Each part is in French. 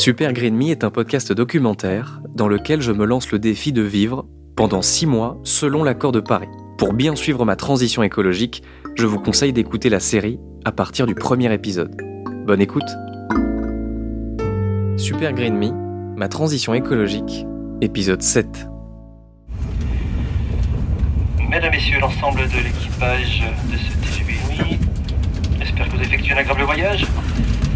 Super Green Me est un podcast documentaire dans lequel je me lance le défi de vivre pendant six mois selon l'accord de Paris. Pour bien suivre ma transition écologique, je vous conseille d'écouter la série à partir du premier épisode. Bonne écoute Super Green Me, ma transition écologique, épisode 7. Mesdames, Messieurs, l'ensemble de l'équipage de ce TGV j'espère que vous effectuez un agréable voyage.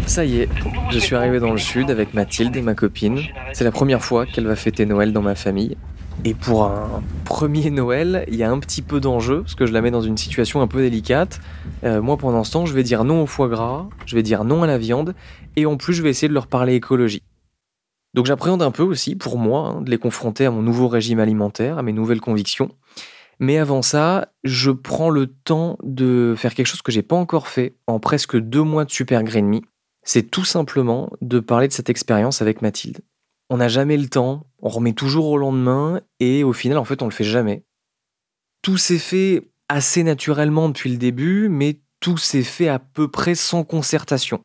Ça y est, je suis arrivé dans le sud avec Mathilde, ma copine. C'est la première fois qu'elle va fêter Noël dans ma famille. Et pour un premier Noël, il y a un petit peu d'enjeu, parce que je la mets dans une situation un peu délicate. Euh, moi, pendant ce temps, je vais dire non au foie gras, je vais dire non à la viande, et en plus, je vais essayer de leur parler écologie. Donc j'appréhende un peu aussi, pour moi, hein, de les confronter à mon nouveau régime alimentaire, à mes nouvelles convictions. Mais avant ça, je prends le temps de faire quelque chose que j'ai pas encore fait en presque deux mois de Super Green Me. C'est tout simplement de parler de cette expérience avec Mathilde on n'a jamais le temps, on remet toujours au lendemain et au final, en fait, on le fait jamais. Tout s'est fait assez naturellement depuis le début, mais tout s'est fait à peu près sans concertation.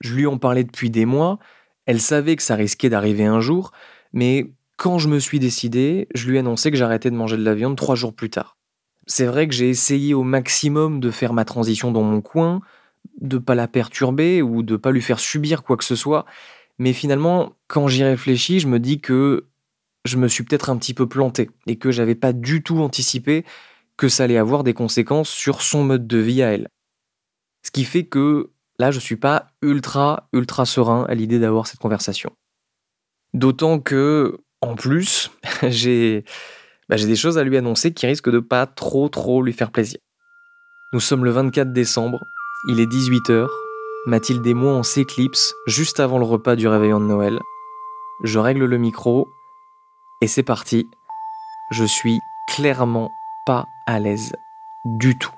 Je lui en parlais depuis des mois, elle savait que ça risquait d'arriver un jour, mais quand je me suis décidé, je lui ai annoncé que j'arrêtais de manger de la viande trois jours plus tard. C'est vrai que j'ai essayé au maximum de faire ma transition dans mon coin, de pas la perturber ou de pas lui faire subir quoi que ce soit, mais finalement, quand j'y réfléchis, je me dis que je me suis peut-être un petit peu planté et que j'avais pas du tout anticipé que ça allait avoir des conséquences sur son mode de vie à elle. Ce qui fait que là, je suis pas ultra, ultra serein à l'idée d'avoir cette conversation. D'autant que, en plus, j'ai bah, j'ai des choses à lui annoncer qui risquent de pas trop, trop lui faire plaisir. Nous sommes le 24 décembre, il est 18h, Mathilde et moi on s'éclipse juste avant le repas du réveillon de Noël. Je règle le micro et c'est parti. Je suis clairement pas à l'aise du tout.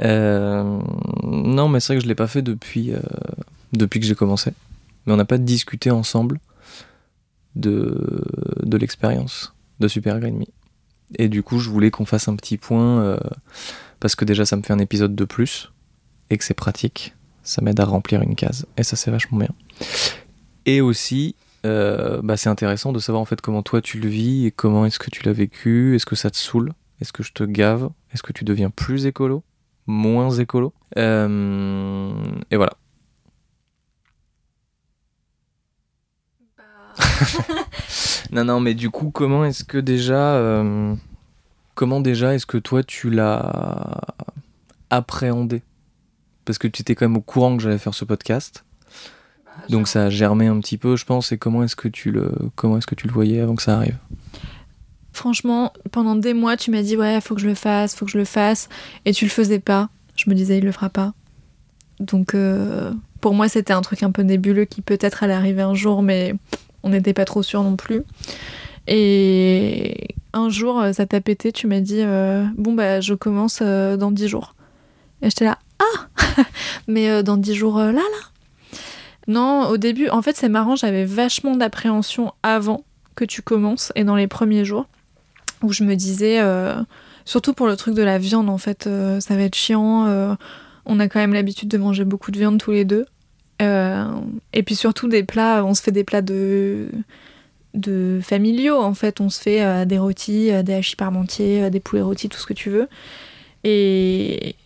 Euh, non, mais c'est vrai que je l'ai pas fait depuis, euh, depuis que j'ai commencé. Mais on n'a pas discuté ensemble de, de l'expérience de Super Green Me. Et du coup, je voulais qu'on fasse un petit point euh, parce que déjà ça me fait un épisode de plus et que c'est pratique, ça m'aide à remplir une case et ça c'est vachement bien. Et aussi, euh, bah, c'est intéressant de savoir en fait comment toi tu le vis et comment est-ce que tu l'as vécu, est-ce que ça te saoule, est-ce que je te gave, est-ce que tu deviens plus écolo, moins écolo, euh, et voilà. Non non mais du coup comment est-ce que déjà euh, Comment déjà est-ce que toi tu l'as appréhendé? Parce que tu étais quand même au courant que j'allais faire ce podcast. Donc ça a germé un petit peu, je pense. Et comment est-ce que tu le, comment est-ce que tu le voyais avant que ça arrive? Franchement, pendant des mois, tu m'as dit ouais, faut que je le fasse, faut que je le fasse, et tu le faisais pas. Je me disais il le fera pas. Donc euh, pour moi, c'était un truc un peu nébuleux qui peut-être allait arriver un jour, mais on n'était pas trop sûr non plus. Et un jour, euh, ça t'a pété, tu m'as dit euh, Bon, bah, je commence euh, dans dix jours. Et j'étais là Ah Mais dans dix jours, là, là Non, au début, en fait, c'est marrant, j'avais vachement d'appréhension avant que tu commences et dans les premiers jours où je me disais, surtout pour le truc de la viande, en fait, ça va être chiant. on a quand même l'habitude de manger beaucoup de viande tous les deux. Et puis surtout des plats, on se fait des plats de de familiaux en fait. On se fait euh, des rôtis, euh, des hachis parmentiers, euh, des poulets rôtis, tout ce que tu veux. Et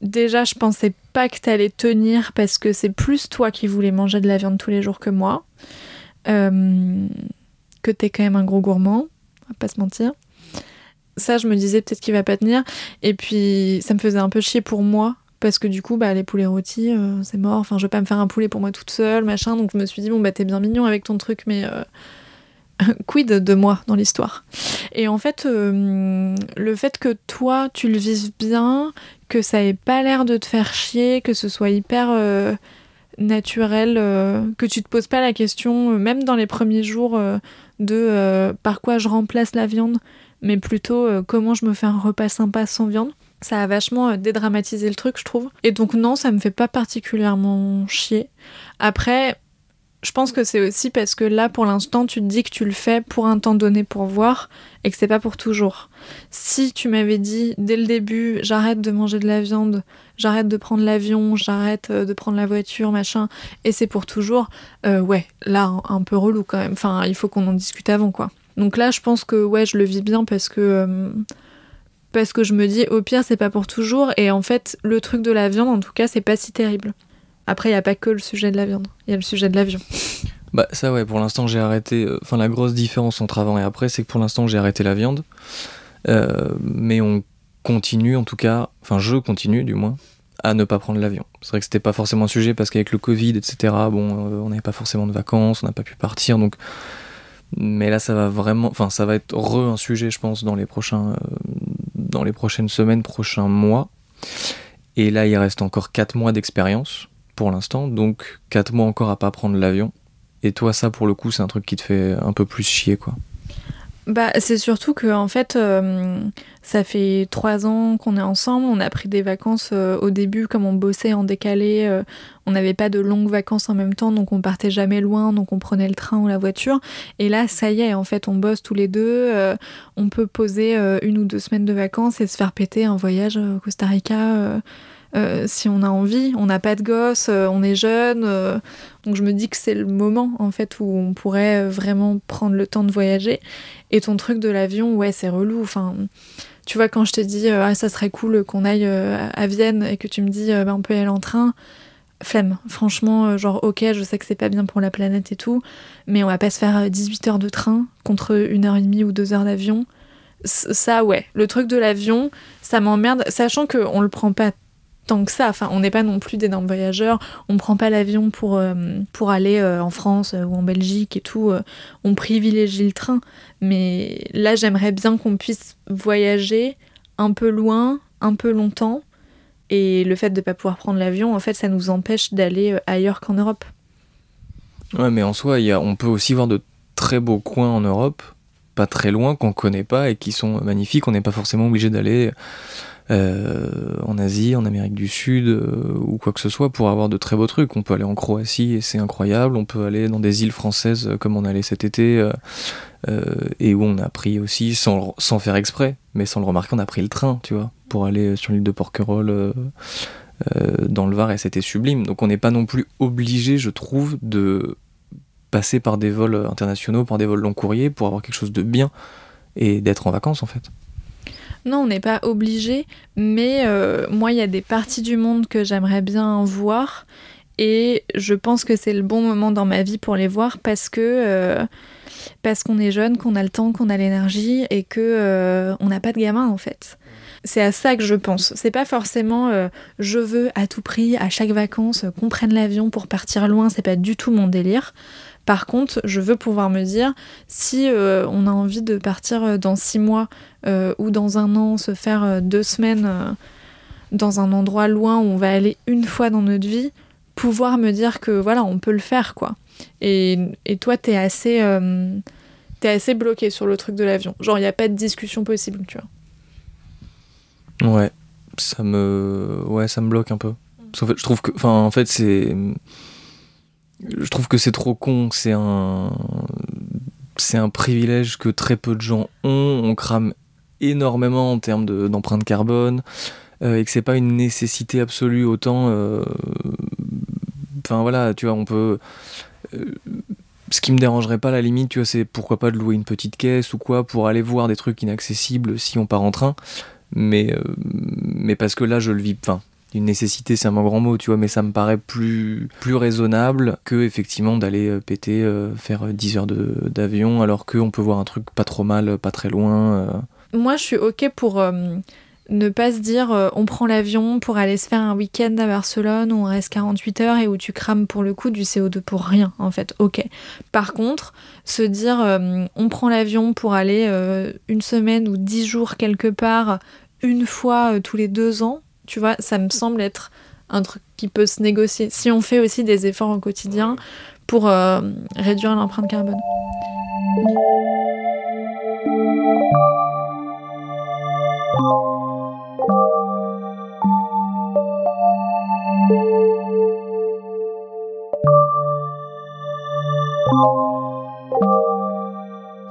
déjà, je pensais pas que t'allais tenir parce que c'est plus toi qui voulais manger de la viande tous les jours que moi. que t'es quand même un gros gourmand, on va pas se mentir. Ça, je me disais peut-être qu'il va pas tenir. Et puis, ça me faisait un peu chier pour moi parce que du coup bah les poulets rôtis euh, c'est mort. Enfin je vais pas me faire un poulet pour moi toute seule machin. Donc je me suis dit bon bah t'es bien mignon avec ton truc mais euh, quid de moi dans l'histoire? Et en fait, euh, le fait que toi, tu le vives bien, que ça ait pas l'air de te faire chier, que ce soit hyper naturel, que tu te poses pas la question, même dans les premiers jours, de par quoi je remplace la viande, mais plutôt comment je me fais un repas sympa sans viande. Ça a vachement euh, dédramatisé le truc, je trouve. Et donc non, ça me fait pas particulièrement chier. Après, je pense que c'est aussi parce que là, pour l'instant, tu te dis que tu le fais pour un temps donné pour voir et que c'est pas pour toujours. Si tu m'avais dit dès le début, j'arrête de manger de la viande, j'arrête de prendre l'avion, j'arrête euh, de prendre la voiture, machin, et c'est pour toujours, euh, ouais, là, un, peu relou quand même. Enfin, il faut qu'on en discute avant, quoi. Donc là, je pense que ouais, je le vis bien parce que. Parce que je me dis, au pire, c'est pas pour toujours. Et en fait, le truc de la viande, en tout cas, c'est pas si terrible. Après, il n'y a pas que le sujet de la viande, il y a le sujet de l'avion. Bah ça ouais, pour l'instant j'ai arrêté. euh, Enfin la grosse différence entre avant et après, c'est que pour l'instant j'ai arrêté la viande. Euh, mais on continue en tout cas, enfin je continue du moins, à ne pas prendre l'avion. C'est vrai que c'était pas forcément un sujet parce qu'avec le Covid, etc., bon, euh, on n'avait pas forcément de vacances, on n'a pas pu partir, donc... Mais là ça va vraiment... Enfin ça va être re un sujet je pense dans les prochains... dans les prochaines semaines, prochains mois. Et là il reste encore 4 mois d'expérience pour l'instant, donc 4 mois encore à pas prendre l'avion. Et toi, ça, pour le coup, c'est un truc qui te fait un peu plus chier, quoi. Bah, c'est surtout que en fait, euh, ça fait trois ans qu'on est ensemble. On a pris des vacances euh, au début, comme on bossait en décalé. euh, on n'avait pas de longues vacances en même temps, donc on partait jamais loin, donc on prenait le train ou la voiture. Et là, ça y est, en fait, on bosse tous les deux. on peut poser une ou deux semaines de vacances et se faire péter un voyage au Costa Rica. si on a envie, on n'a pas de gosse, on est jeune, donc je me dis que c'est le moment en fait où on pourrait vraiment prendre le temps de voyager. Et ton truc de l'avion, ouais, c'est relou. Enfin, tu vois, quand je te dis euh, ah ça serait cool qu'on aille euh, à Vienne et que tu me dis euh, bah, on peut y aller en train, flemme. Franchement, genre ok, je sais que c'est pas bien pour la planète et tout, mais on va pas se faire euh, 18 heures de train contre une heure et demie ou deux heures d'avion. Ça, ouais, le truc de l'avion, ça m'emmerde, sachant qu'on le prend pas tant que ça. Enfin, on n'est pas non plus d'énormes voyageurs. On prend pas l'avion pour, euh, pour aller euh, en France euh, ou en Belgique et tout. on privilégie le train. Mais là, j'aimerais bien qu'on puisse voyager un peu loin, un peu longtemps. Et le fait de ne pas pouvoir prendre l'avion, en fait, ça nous empêche d'aller ailleurs qu'en Europe. Ouais, mais en soi, on peut aussi voir de très beaux coins en Europe, pas très loin, qu'on connaît pas et qui sont magnifiques. On n'est pas forcément obligé d'aller euh, en Asie, en Amérique du Sud euh, ou quoi que ce soit pour avoir de très beaux trucs. On peut aller en Croatie et c'est incroyable. On peut aller dans des îles françaises euh, comme on allait cet été et où on a pris aussi, sans, sans faire exprès, mais sans le remarquer, on a pris le train, tu vois, pour aller sur l'île de Porquerolles. dans le Var et c'était sublime. Donc on n'est pas non plus obligé, je trouve, de passer par des vols internationaux, par des vols long courrier pour avoir quelque chose de bien et d'être en vacances en fait. Non, on n'est pas obligé, mais euh, moi, il y a des parties du monde que j'aimerais bien voir, et je pense que c'est le bon moment dans ma vie pour les voir parce que euh, parce qu'on est jeune, qu'on a le temps, qu'on a l'énergie, et que euh, on n'a pas de gamin en fait. C'est à ça que je pense. C'est pas forcément je veux à tout prix, à chaque vacances, qu'on prenne l'avion pour partir loin. C'est pas du tout mon délire. Par contre, je veux pouvoir me dire si euh, on a envie de partir euh, dans six mois euh, ou dans un an, se faire deux semaines dans un endroit loin où on va aller une fois dans notre vie, pouvoir me dire que voilà, on peut le faire quoi. Et, toi, t'es assez, assez bloqué sur le truc de l'avion. Genre, il n'y a pas de discussion possible, tu vois. Ouais, ça me, ouais, ça me bloque un peu. Je trouve que, enfin, en fait, c'est, je trouve que c'est trop con. C'est un, c'est un privilège que très peu de gens ont. On crame énormément en termes de- d'empreinte carbone euh, et que c'est pas une nécessité absolue autant. euh, Enfin voilà, tu vois, on peut. euh, ce qui me dérangerait pas à la limite, tu vois, c'est pourquoi pas de louer une petite caisse ou quoi pour aller voir des trucs inaccessibles si on part en train. Mais, mais parce que là, je le vis. Enfin, une nécessité, c'est un grand mot, tu vois, mais ça me paraît plus, plus raisonnable que effectivement d'aller euh, péter, euh, faire euh, 10 heures de- d'avion, alors qu'on peut voir un truc pas trop mal, pas très loin. euh. Moi, je suis ok pour euh, ne pas se dire euh, on prend l'avion pour aller se faire un week-end à Barcelone où on reste 48 heures et où tu crames pour le coup du CO2 pour rien en fait. Ok. Par contre, se dire euh, on prend l'avion pour aller euh, une semaine ou dix jours quelque part une fois tous les deux ans, tu vois, ça me semble être un truc qui peut se négocier. Si on fait aussi des efforts au quotidien pour réduire l'empreinte carbone.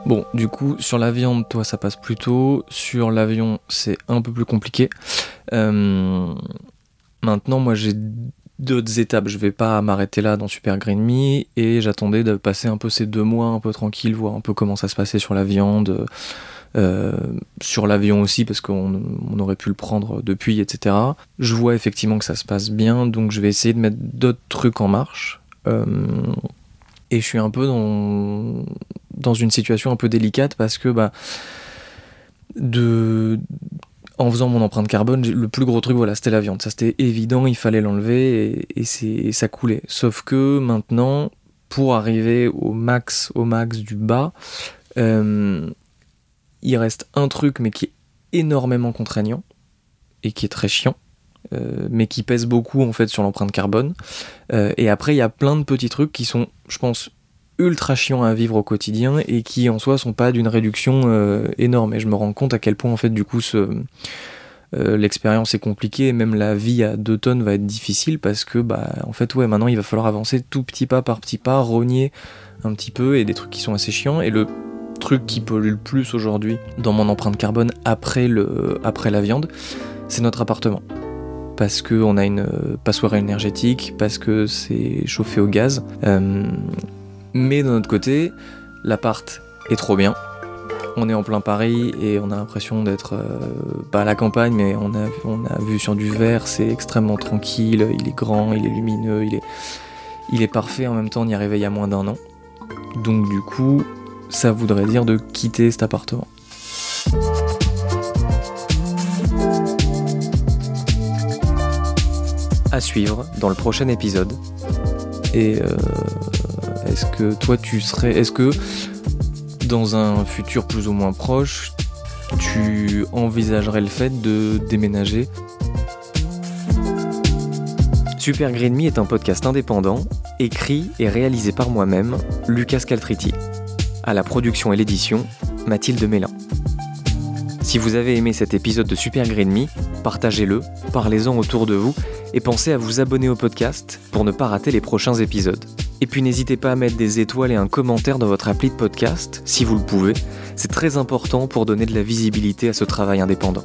Bon, du coup, sur la viande, toi, ça passe plutôt. Sur l'avion, c'est un peu plus compliqué. Euh, maintenant, moi, j'ai d'autres étapes. Je vais pas m'arrêter là dans Super Green Me et j'attendais de passer un peu ces deux mois un peu tranquille, voir un peu comment ça se passait sur la viande, euh, sur l'avion aussi parce qu'on aurait pu le prendre depuis, etc. Je vois effectivement que ça se passe bien, donc je vais essayer de mettre d'autres trucs en marche. Euh, et je suis un peu dans, dans une situation un peu délicate parce que bah, de, en faisant mon empreinte carbone, le plus gros truc, voilà, c'était la viande. Ça, c'était évident, il fallait l'enlever et, ça coulait. Sauf que maintenant, pour arriver au max, au max du bas, euh, il reste un truc, mais qui est énormément contraignant et qui est très chiant. Euh, mais qui pèse beaucoup en fait sur l'empreinte carbone. Euh, et après, il y a plein de petits trucs qui sont, je pense, ultra chiants à vivre au quotidien et qui en soi sont pas d'une réduction euh, énorme. Et je me rends compte à quel point en fait du coup ce, l'expérience est compliquée et même la vie à 2 tonnes va être difficile parce que bah en fait ouais maintenant il va falloir avancer tout petit pas par petit pas, rogner un petit peu et des trucs qui sont assez chiants. Et le truc qui pollue le plus aujourd'hui dans mon empreinte carbone après, le, après la viande, c'est notre appartement parce qu'on a une euh, passoire énergétique, parce que c'est chauffé au gaz. Euh, mais d'un autre côté, l'appart est trop bien. On est en plein Paris et on a l'impression d'être euh, pas à la campagne, mais on a, on a vu sur du verre, c'est extrêmement tranquille, il est grand, il est lumineux, il est, il est parfait. En même temps, on y il y a moins d'un an. Donc du coup, ça voudrait dire de quitter cet appartement. à suivre dans le prochain épisode. Et euh, est-ce que toi tu serais. Est-ce que dans un futur plus ou moins proche, tu envisagerais le fait de déménager? Super Green Me est un podcast indépendant, écrit et réalisé par moi-même, Lucas Caltriti. À la production et l'édition, Mathilde Mélin. Si vous avez aimé cet épisode de Super Green Me, partagez-le, parlez-en autour de vous et pensez à vous abonner au podcast pour ne pas rater les prochains épisodes. Et puis n'hésitez pas à mettre des étoiles et un commentaire dans votre appli de podcast, si vous le pouvez. C'est très important pour donner de la visibilité à ce travail indépendant.